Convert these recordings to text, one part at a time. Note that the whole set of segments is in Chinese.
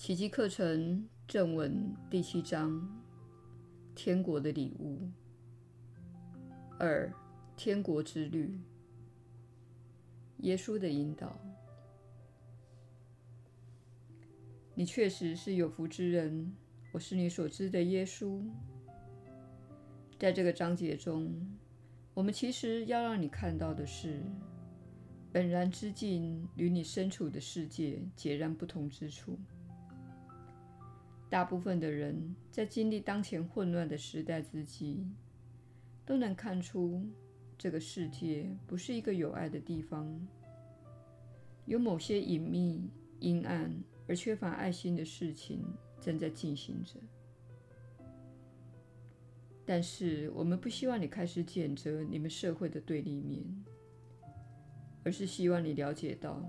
奇迹课程正文第七章：天国的礼物。二、天国之旅。耶稣的引导。你确实是有福之人。我是你所知的耶稣。在这个章节中，我们其实要让你看到的是，本然之境与你身处的世界截然不同之处。大部分的人在经历当前混乱的时代之际，都能看出这个世界不是一个有爱的地方，有某些隐秘、阴暗而缺乏爱心的事情正在进行着。但是，我们不希望你开始谴责你们社会的对立面，而是希望你了解到，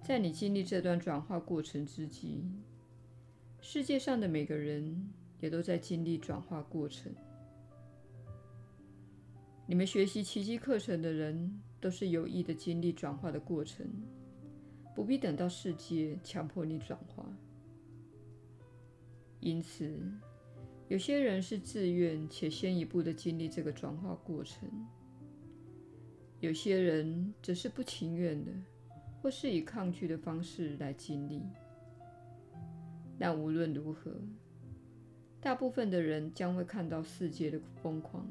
在你经历这段转化过程之际，世界上的每个人也都在经历转化过程。你们学习奇迹课程的人都是有意的经历转化的过程，不必等到世界强迫你转化。因此，有些人是自愿且先一步的经历这个转化过程，有些人则是不情愿的，或是以抗拒的方式来经历。但无论如何，大部分的人将会看到世界的疯狂。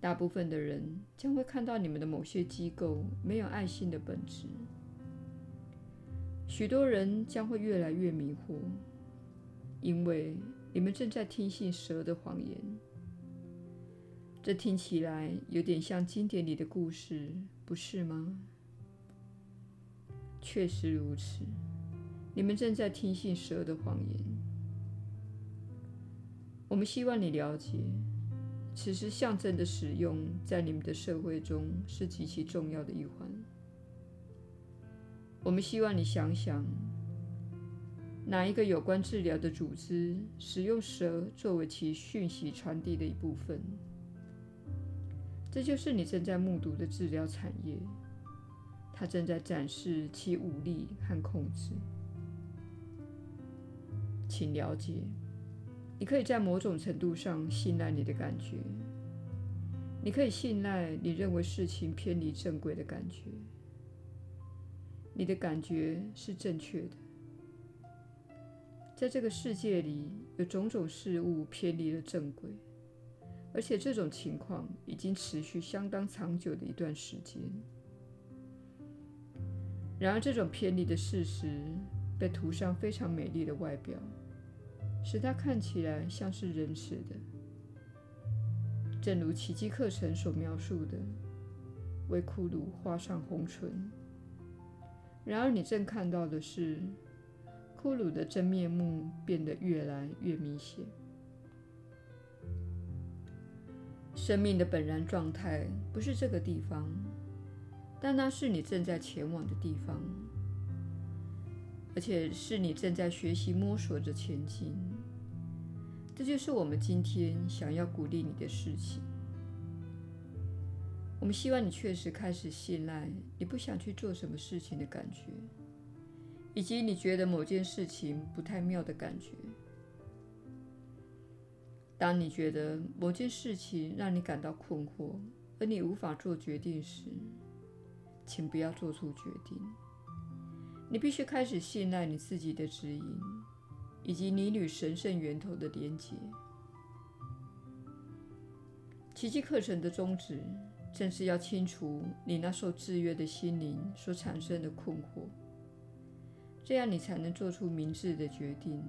大部分的人将会看到你们的某些机构没有爱心的本质。许多人将会越来越迷惑，因为你们正在听信蛇的谎言。这听起来有点像经典里的故事，不是吗？确实如此。你们正在听信蛇的谎言。我们希望你了解，此时象征的使用在你们的社会中是极其重要的一环。我们希望你想想，哪一个有关治疗的组织使用蛇作为其讯息传递的一部分？这就是你正在目睹的治疗产业，它正在展示其武力和控制。请了解，你可以在某种程度上信赖你的感觉。你可以信赖你认为事情偏离正轨的感觉。你的感觉是正确的。在这个世界里，有种种事物偏离了正轨，而且这种情况已经持续相当长久的一段时间。然而，这种偏离的事实，被涂上非常美丽的外表，使它看起来像是仁慈的，正如奇迹课程所描述的，为骷髅画上红唇。然而，你正看到的是，骷髅的真面目变得越来越明显。生命的本然状态不是这个地方，但那是你正在前往的地方。而且是你正在学习摸索着前进，这就是我们今天想要鼓励你的事情。我们希望你确实开始信赖你不想去做什么事情的感觉，以及你觉得某件事情不太妙的感觉。当你觉得某件事情让你感到困惑，而你无法做决定时，请不要做出决定。你必须开始信赖你自己的指引，以及你与神圣源头的连结。奇迹课程的宗旨，正是要清除你那受制约的心灵所产生的困惑，这样你才能做出明智的决定。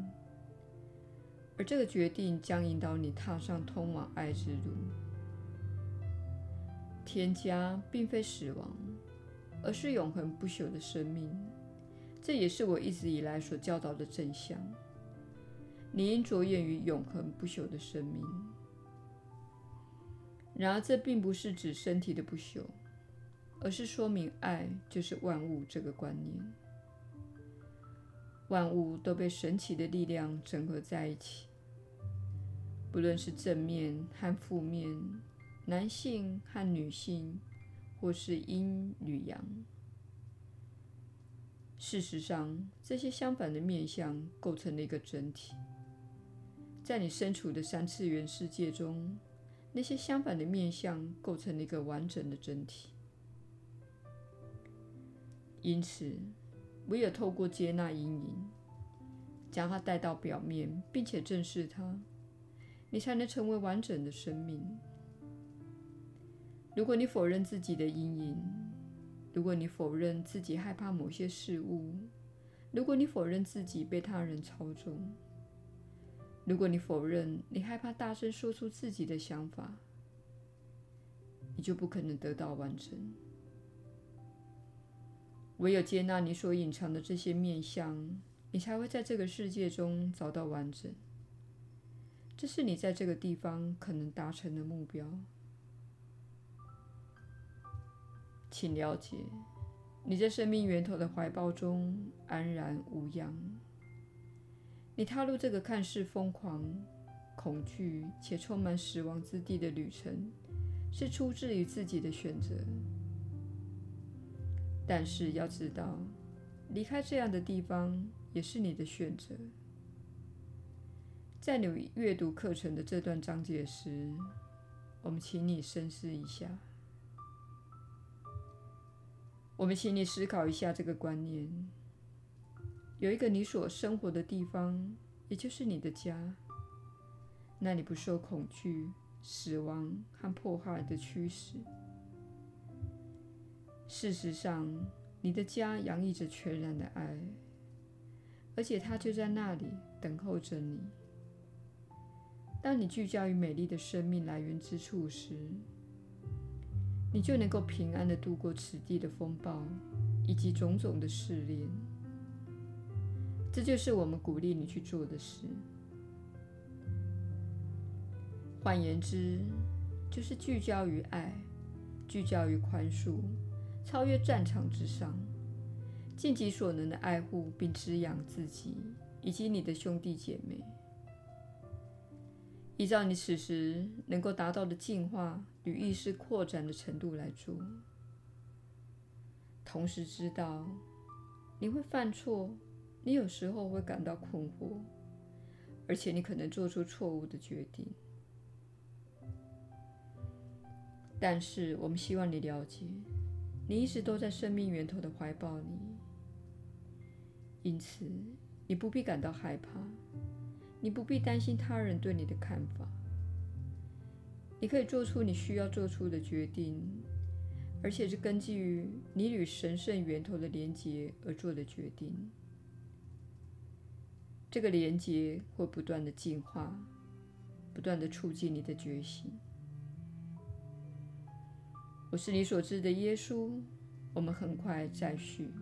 而这个决定将引导你踏上通往爱之路。添加并非死亡，而是永恒不朽的生命。这也是我一直以来所教导的真相。你应着眼于永恒不朽的生命。然而，这并不是指身体的不朽，而是说明爱就是万物这个观念。万物都被神奇的力量整合在一起，不论是正面和负面，男性和女性，或是阴与阳。事实上，这些相反的面向构成了一个整体。在你身处的三次元世界中，那些相反的面向构成了一个完整的整体。因此，唯有透过接纳阴影，将它带到表面，并且正视它，你才能成为完整的生命。如果你否认自己的阴影，如果你否认自己害怕某些事物，如果你否认自己被他人操纵，如果你否认你害怕大声说出自己的想法，你就不可能得到完整。唯有接纳你所隐藏的这些面向，你才会在这个世界中找到完整。这是你在这个地方可能达成的目标。请了解，你在生命源头的怀抱中安然无恙。你踏入这个看似疯狂、恐惧且充满死亡之地的旅程，是出自于自己的选择。但是要知道，离开这样的地方也是你的选择。在你阅读课程的这段章节时，我们请你深思一下。我们请你思考一下这个观念：有一个你所生活的地方，也就是你的家，那里不受恐惧、死亡和迫害的驱使。事实上，你的家洋溢着全然的爱，而且它就在那里等候着你。当你聚焦于美丽的生命来源之处时，你就能够平安地度过此地的风暴以及种种的试炼。这就是我们鼓励你去做的事。换言之，就是聚焦于爱，聚焦于宽恕，超越战场之上，尽己所能的爱护并滋养自己以及你的兄弟姐妹。依照你此时能够达到的进化与意识扩展的程度来做，同时知道你会犯错，你有时候会感到困惑，而且你可能做出错误的决定。但是我们希望你了解，你一直都在生命源头的怀抱里，因此你不必感到害怕。你不必担心他人对你的看法，你可以做出你需要做出的决定，而且是根据于你与神圣源头的连结而做的决定。这个连接会不断的进化，不断的促进你的觉醒。我是你所知的耶稣，我们很快再续。